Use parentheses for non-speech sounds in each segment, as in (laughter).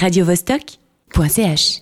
radiovostok.ch.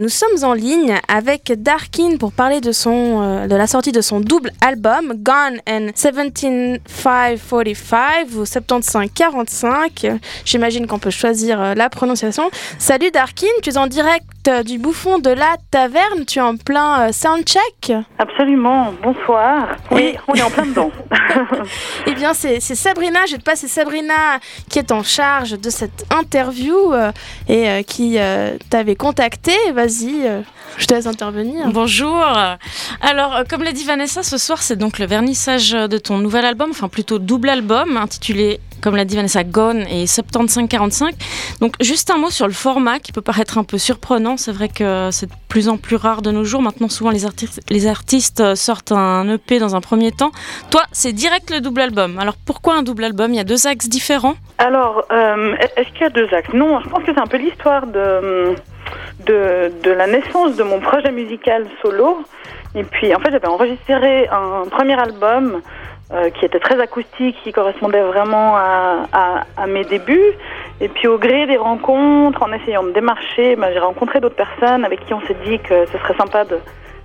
Nous sommes en ligne avec Darkin pour parler de, son, euh, de la sortie de son double album Gone in 17545 ou 7545. J'imagine qu'on peut choisir euh, la prononciation. Salut Darkin, tu es en direct euh, du bouffon de la taverne, tu es en plein euh, soundcheck. Absolument, bonsoir. Oui, Et- on est en plein dedans. (laughs) Eh bien, c'est c'est Sabrina, je vais te passer Sabrina qui est en charge de cette interview euh, et euh, qui euh, t'avait contacté. Vas-y, euh, je te laisse intervenir. Bonjour. Alors, euh, comme l'a dit Vanessa, ce soir, c'est donc le vernissage de ton nouvel album, enfin plutôt double album, intitulé, comme l'a dit Vanessa, Gone et 7545. Donc, juste un mot sur le format qui peut paraître un peu surprenant. C'est vrai que c'est de plus en plus rare de nos jours. Maintenant, souvent, les, artistes sortent un EP dans un premier temps. Toi, c'est direct le double album. Alors, pourquoi un double album? Il y a deux axes différents Alors, euh, est-ce qu'il y a deux axes? Non, je pense que c'est un peu l'histoire de, de, de la naissance de mon projet musical solo. Et puis, en fait, j'avais enregistré un premier album euh, qui était très acoustique, qui correspondait vraiment à, mes débuts. Et puis, au gré des rencontres, en essayant de démarcher, ben, j'ai rencontré d'autres personnes avec qui on s'est dit que ce serait sympa de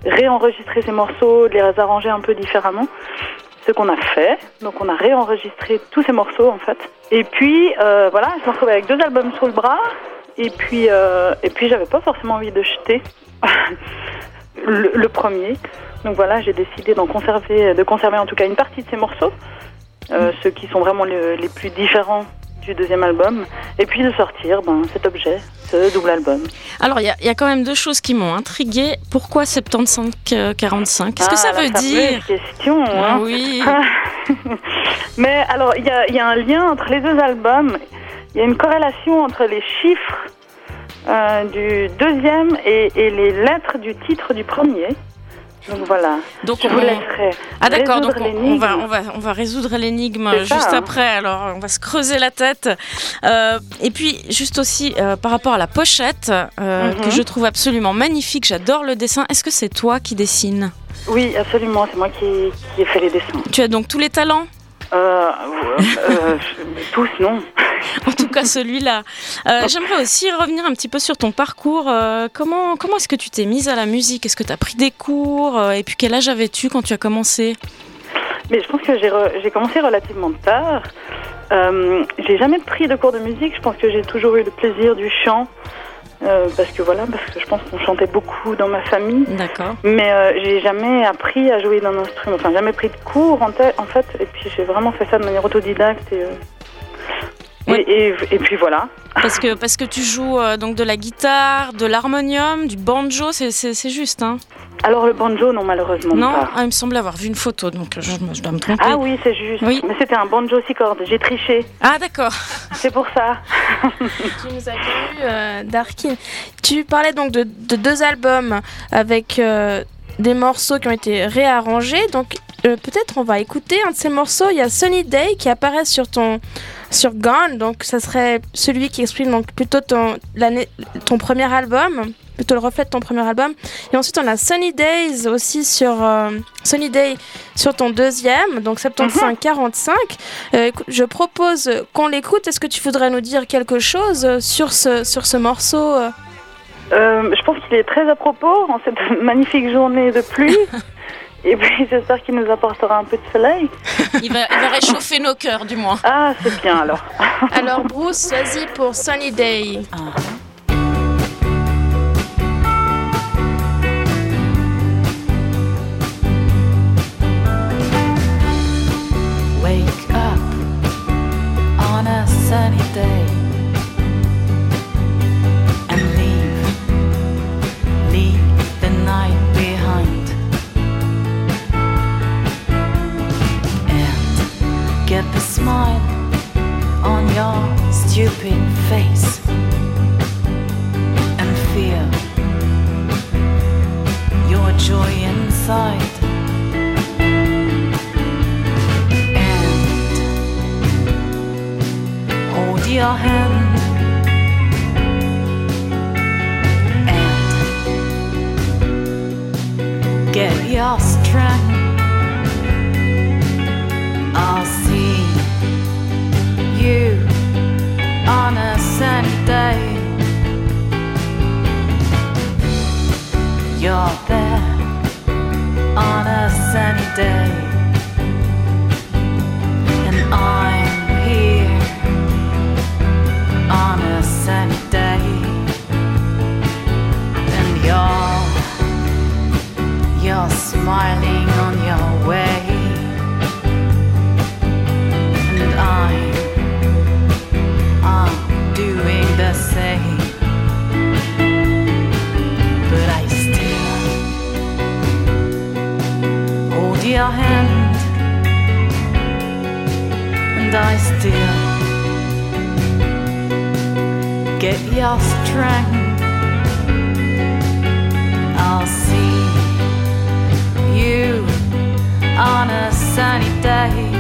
réenregistrer ces morceaux, de les arranger un peu différemment. Ce qu'on a fait, donc on a réenregistré tous ces morceaux en fait. Et puis euh, voilà, je me retrouvais avec deux albums sous le bras. Et puis, euh, et puis j'avais pas forcément envie de jeter (laughs) le, le premier. Donc voilà, j'ai décidé d'en conserver, de conserver en tout cas une partie de ces morceaux, euh, ceux qui sont vraiment le- les plus différents du deuxième album, et puis de sortir ben, cet objet, ce double album. Alors, il y, y a quand même deux choses qui m'ont intriguée. Pourquoi 75-45 Qu'est-ce que Ah, ça la veut fameuse dire? question, Ah hein. oui. (laughs) Mais alors, il y y a un lien entre les deux albums. Il y a une corrélation entre les chiffres euh, du deuxième et, et les lettres du titre du premier. Donc voilà. Donc Je on- vous laisserai. Ah d'accord, donc on, va, on, va, on va résoudre l'énigme ça, juste hein. après, alors on va se creuser la tête. Euh, et puis juste aussi euh, par rapport à la pochette, Mhm. que je trouve absolument magnifique, j'adore le dessin, est-ce que c'est toi qui dessines? Oui, absolument. C'est moi qui, qui ai fait les dessins. Tu as donc tous les talents? Euh, euh, (laughs) tous, non. Cas celui-là. Euh, J'aimerais aussi revenir un petit peu sur ton parcours. Euh, comment comment est-ce que tu t'es mise à la musique? Est-ce que tu as pris des cours? Euh, Et puis quel âge avais-tu quand tu as commencé? Mais je pense que j'ai re- commencé relativement tard. Euh, j'ai jamais pris de cours de musique. Je pense que j'ai toujours eu le plaisir du chant. Euh, parce que voilà, parce que je pense qu'on chantait beaucoup dans ma famille. D'accord. Mais euh, j'ai jamais appris à jouer d'un instrument. Enfin, jamais pris de cours en, fait. Et puis j'ai vraiment fait ça de manière autodidacte. Et, euh, Oui. et, et- et puis voilà. Parce que, parce que tu joues euh, donc de la guitare, de l'harmonium, du banjo, c'est- juste, hein Alors le banjo, non, malheureusement Non pas. ah, Il me semble avoir vu une photo, donc je, je dois me tromper. Ah oui, c'est juste. Oui. Mais c'était un banjo six cordes. J'ai triché. Ah, d'accord. (laughs) C'est pour ça. (laughs) Tu nous as vu, euh, Darkin. Tu parlais donc de, de deux albums avec euh, des morceaux qui ont été réarrangés. Donc euh, peut-être on va écouter un de ces morceaux. Il y a Sunny Day qui apparaît sur ton sur Gone. Donc ça serait celui qui exprime donc plutôt ton ton premier album, plutôt le reflet de ton premier album. Et ensuite on a Sunny Days aussi sur euh, Sunny Day sur ton deuxième, donc 75-45. Euh, je propose qu'on l'écoute. Est-ce que tu voudrais nous dire quelque chose euh, sur ce, sur ce morceau Euh, je pense qu'il est très à propos en cette (laughs) magnifique journée de pluie. (laughs) Et puis (laughs) j'espère qu'il nous apportera un peu de soleil. Il va, il va réchauffer nos cœurs, du moins. Ah, c'est bien alors. (laughs) Alors Bruce, vas-y pour Sunny Day. Wake up on a sunny day and get your strength. I'll see you on a sunny day you're there on a sunny day, and I'm day.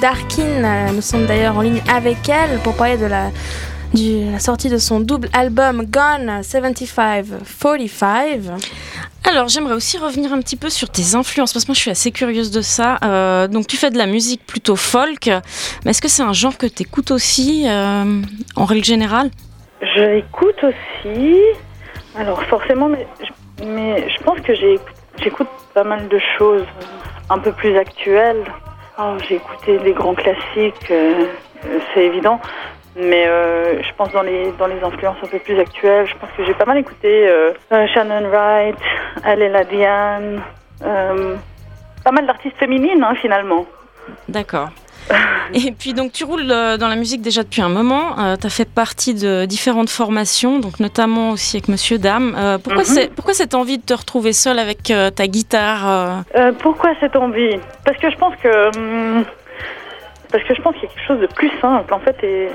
Darkin. Euh, Nous sommes d'ailleurs en ligne avec elle pour parler de la, du- la sortie de son double album Gone 75-45. Alors, j'aimerais aussi revenir un petit peu sur tes influences, parce que moi, je suis assez curieuse de ça. Euh, donc, tu fais de la musique plutôt folk, mais est-ce que c'est un genre que tu écoutes aussi, euh, en règle générale? Je écoute aussi. Alors forcément, mais je, mais je pense que j'écoute pas mal de choses un peu plus actuelles. Alors, j'ai écouté des grands classiques, euh, euh, c'est évident. Mais euh, je pense dans les dans les influences un peu plus actuelles, je pense que j'ai pas mal écouté Shannon Wright, Alela Diane, pas mal d'artistes féminines hein, finalement. D'accord. (laughs) Et puis donc tu roules euh, dans la musique déjà depuis un moment. tu as fait partie de différentes formations, donc notamment aussi avec Monsieur Dame. Euh, pourquoi, Mhm. pourquoi cette envie de te retrouver seule avec euh, ta guitare euh? Euh, pourquoi cette envie? Parce que je pense que hum, parce que je pense qu'il y a quelque chose de plus simple en fait et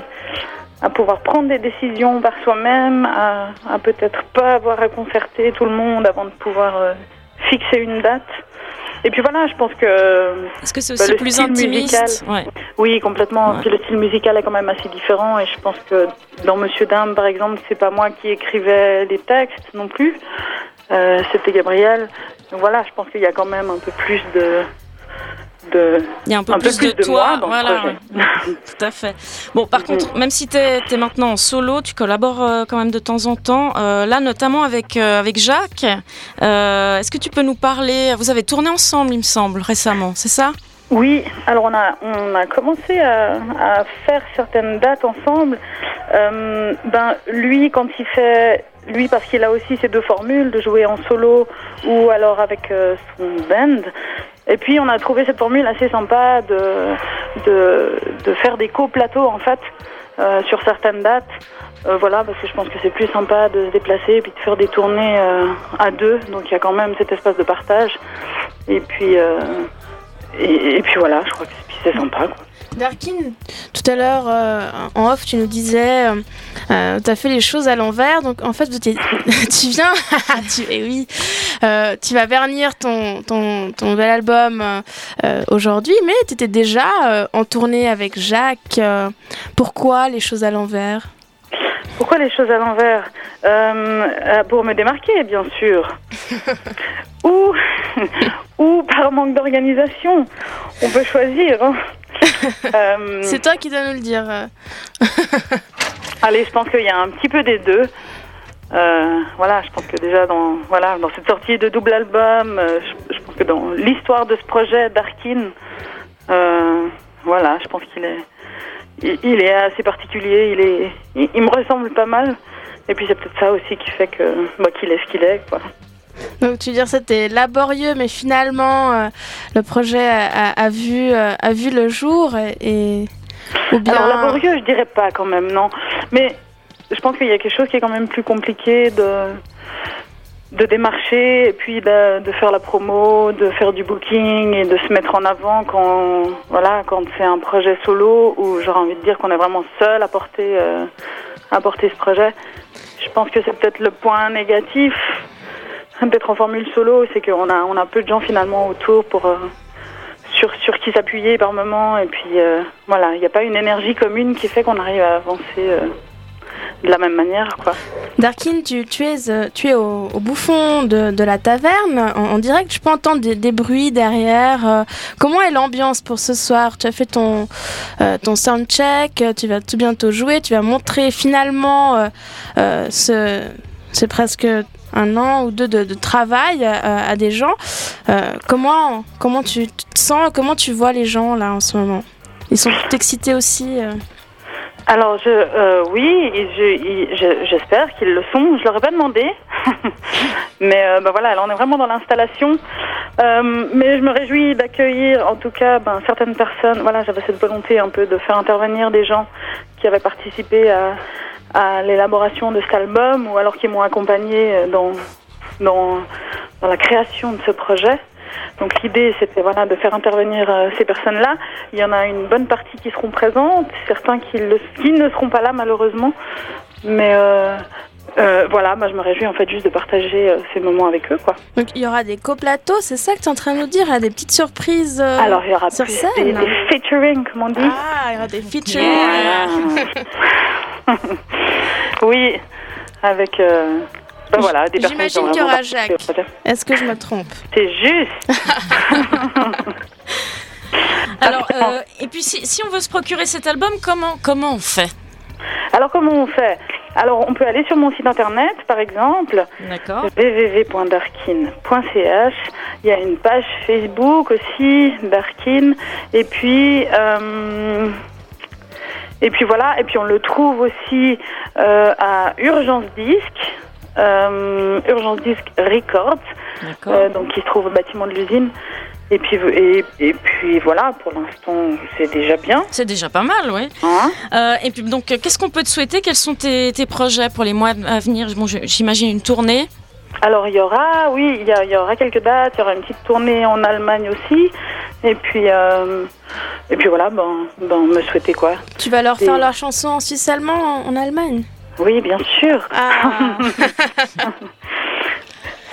à pouvoir prendre des décisions par soi-même, à, à peut-être pas avoir à concerter tout le monde avant de pouvoir euh, fixer une date. Et puis voilà, je pense que Est-ce que c'est Bah, aussi plus style intimiste ouais. oui, complètement. Ouais. Puis le style musical est quand même assez différent et je pense que dans Monsieur Dame, par exemple, c'est pas moi qui écrivais les textes non plus. Euh, C'était Gabriel. Donc voilà, je pense qu'il y a quand même un peu plus de de Il y a un peu un plus, peu plus de, toi. dans voilà, (laughs) tout à fait. Bon, par contre, même si tu es, maintenant en solo, tu collabores euh, quand même de temps en temps. Euh, là, notamment avec, euh, avec Jacques. Euh, Est-ce que tu peux nous parler Vous avez tourné ensemble, il me semble, récemment, c'est ça? Oui, alors on a, on a commencé à, à faire certaines dates ensemble. Ben, lui, quand il fait, lui, parce qu'il a aussi ces deux formules de jouer en solo ou alors avec euh, son band. Et puis on a trouvé cette formule assez sympa de, de, faire des co-plateaux en fait euh, sur certaines dates. Euh, voilà, parce que je pense que c'est plus sympa de se déplacer et puis de faire des tournées à deux. Donc il y a quand même cet espace de partage. Et puis, et, et puis voilà, je crois que c'est- sympa. Darkin, tout à l'heure euh, en off, tu nous disais, euh, euh, tu as fait les choses à l'envers, donc en fait, tu, (laughs) tu viens, (laughs) tu, eh oui, euh, tu vas vernir ton, ton, ton nouvel album aujourd'hui, mais tu étais déjà euh, en tournée avec Jacques. euh, pourquoi les choses à l'envers? Pourquoi les choses à l'envers? Euh, Pour me démarquer, bien sûr. (laughs) ou, ou par manque d'organisation. On peut choisir. Hein. Euh, C'est toi qui dois nous le dire. Allez, je pense qu'il y a un petit peu des deux. Euh, voilà, je pense que déjà dans voilà dans cette sortie de double album, euh, je, je pense que dans l'histoire de ce projet Darkin, euh, voilà, je pense qu'il est il, il est assez particulier, il est il, il me ressemble pas mal. Et puis c'est peut-être ça aussi qui fait que bah, qu'il est ce qu'il est quoi. Donc tu veux dire c'était laborieux, mais finalement euh, le projet a, vu euh, a vu le jour et, ou bien Alors laborieux, je dirais pas quand même, non. Mais je pense qu'il y a quelque chose qui est quand même plus compliqué de de démarcher et puis de, de faire la promo, de faire du booking et de se mettre en avant quand voilà quand c'est un projet solo où j'aurais envie de dire qu'on est vraiment seul à porter euh, à porter ce projet. Je pense que c'est peut-être le point négatif (laughs) d'être en formule solo, c'est qu'on a on a peu de gens finalement autour pour euh, sur, sur qui s'appuyer par moment. Et puis euh, voilà, il n'y a pas une énergie commune qui fait qu'on arrive à avancer euh, de la même manière. Quoi. Darkin, tu, es, tu es au, fond de, la taverne, en, direct. Je peux entendre des, bruits derrière. comment est l'ambiance pour ce soir? Tu as fait ton, ton soundcheck, tu vas tout bientôt jouer, tu vas montrer finalement ce, c'est presque un an ou deux de, travail euh, à des gens. Euh, comment, comment tu sens Comment tu vois les gens là en ce moment? Ils sont tout excités aussi euh? Alors je, oui, j'espère qu'ils le sont. Je leur ai pas demandé, (laughs) mais bah voilà, là on est vraiment dans l'installation. Mais je me réjouis d'accueillir, en tout cas, ben, certaines personnes. Voilà, j'avais cette volonté un peu de faire intervenir des gens qui avaient participé à, à l'élaboration de cet album ou alors qui m'ont accompagné euh, dans, dans dans la création de ce projet. Donc l'idée, c'était voilà de faire intervenir euh, ces personnes-là. Il y en a une bonne partie qui seront présentes, certains qui, le- qui ne seront pas là malheureusement. Mais euh, euh, voilà, moi je me réjouis en fait juste de partager euh, ces moments avec eux, quoi. Donc il y aura des coplateaux, c'est ça que tu es en train de nous dire Il y a des petites surprises euh, Alors il y aura sur plus scène. des, des featuring, comme on dit. Ah, il y aura des featuring. (laughs) (laughs) oui, avec euh, ben voilà des personnes J'imagine qu'il y aura Jacques. Est-ce que je me trompe? C'est juste. (laughs) (laughs) Alors, euh, et puis si, si on veut se procurer cet album, comment, comment on fait? Alors comment on fait? Alors on peut aller sur mon site internet, par exemple. D'accord. www.darkin.ch. Il y a une page Facebook aussi, Darkin. Et puis, euh, et puis voilà. Et puis on le trouve aussi euh, à Urgence Disque, euh, Urgence Disque Records, euh, donc qui se trouve au bâtiment de l'usine. Et puis, et, et puis voilà, pour l'instant, c'est déjà bien. C'est déjà pas mal, oui. Hein Euh, et puis donc, qu'est-ce qu'on peut te souhaiter? Quels sont tes, tes projets pour les mois à venir? Bon, j'imagine une tournée. Alors il y aura, oui, il y, aura quelques dates, il y aura une petite tournée en Allemagne aussi, et puis euh, et puis voilà, ben, ben me souhaiter quoi. Tu vas leur faire leur chanson en suisse allemand en, en Allemagne? Oui, bien sûr. Ah. (laughs)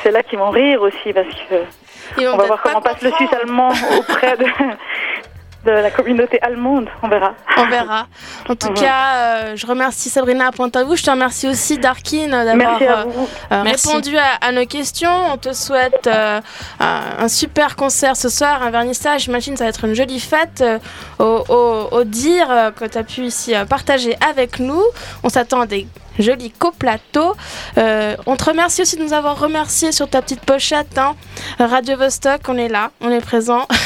C'est là qu'ils vont rire aussi parce que on va voir comment passe le suisse allemand auprès de (laughs) de la communauté allemande. On verra. On verra. En tout cas, euh, je remercie Sabrina Pointe-à-vous. Je te remercie aussi, Darkin, d'avoir euh, euh, répondu à, à nos questions. On te souhaite euh, un, un super concert ce soir, un vernissage. J'imagine que ça va être une jolie fête euh, au, au- au dire euh, que tu as pu ici euh, partager avec nous. On s'attend à des jolis coplateaux. Euh, on te remercie aussi de nous avoir remercié sur ta petite pochette. hein. Radio Vostok, on est là, on est présent. (laughs)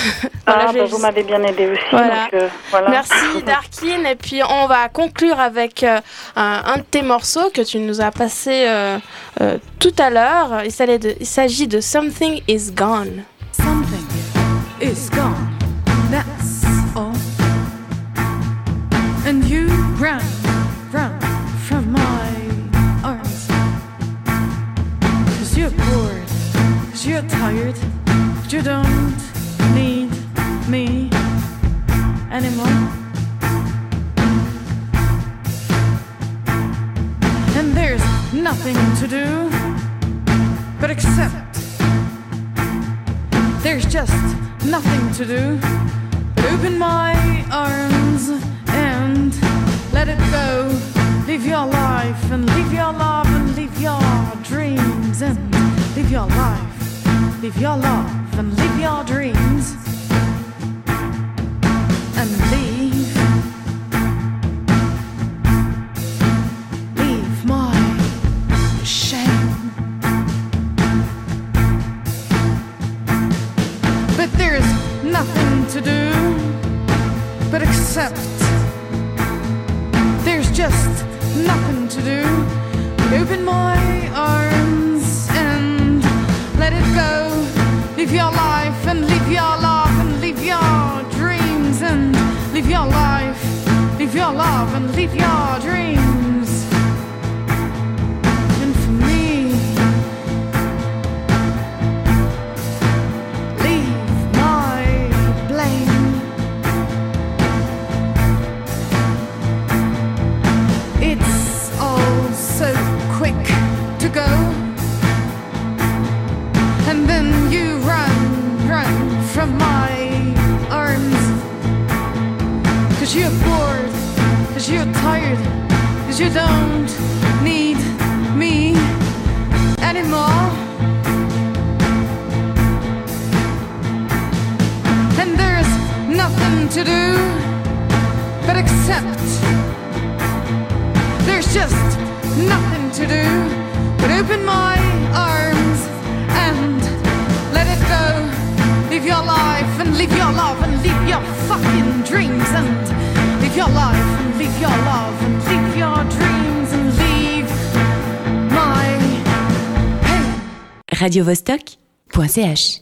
Voilà, Ah, bah, vous m'avez bien aidé aussi. Voilà. donc, euh, voilà. Merci (laughs) Darkin. Et puis on va conclure avec euh, un, un de tes morceaux que tu nous as passé euh, euh, tout à l'heure. Il s'agit de, il s'agit de Something is Gone. Something is gone, anymore. And there's nothing to do but accept there's just nothing to do but open my arms and let it go. Live your life and live your love and live your dreams and live your life. Live your love and live your dreams. To do but accept. There's just nothing to do but open my arms and let it go. Live your life and live your love and live your fucking dreams and live your life and live your love and live your dreams and leave my pain. radiovostok.ch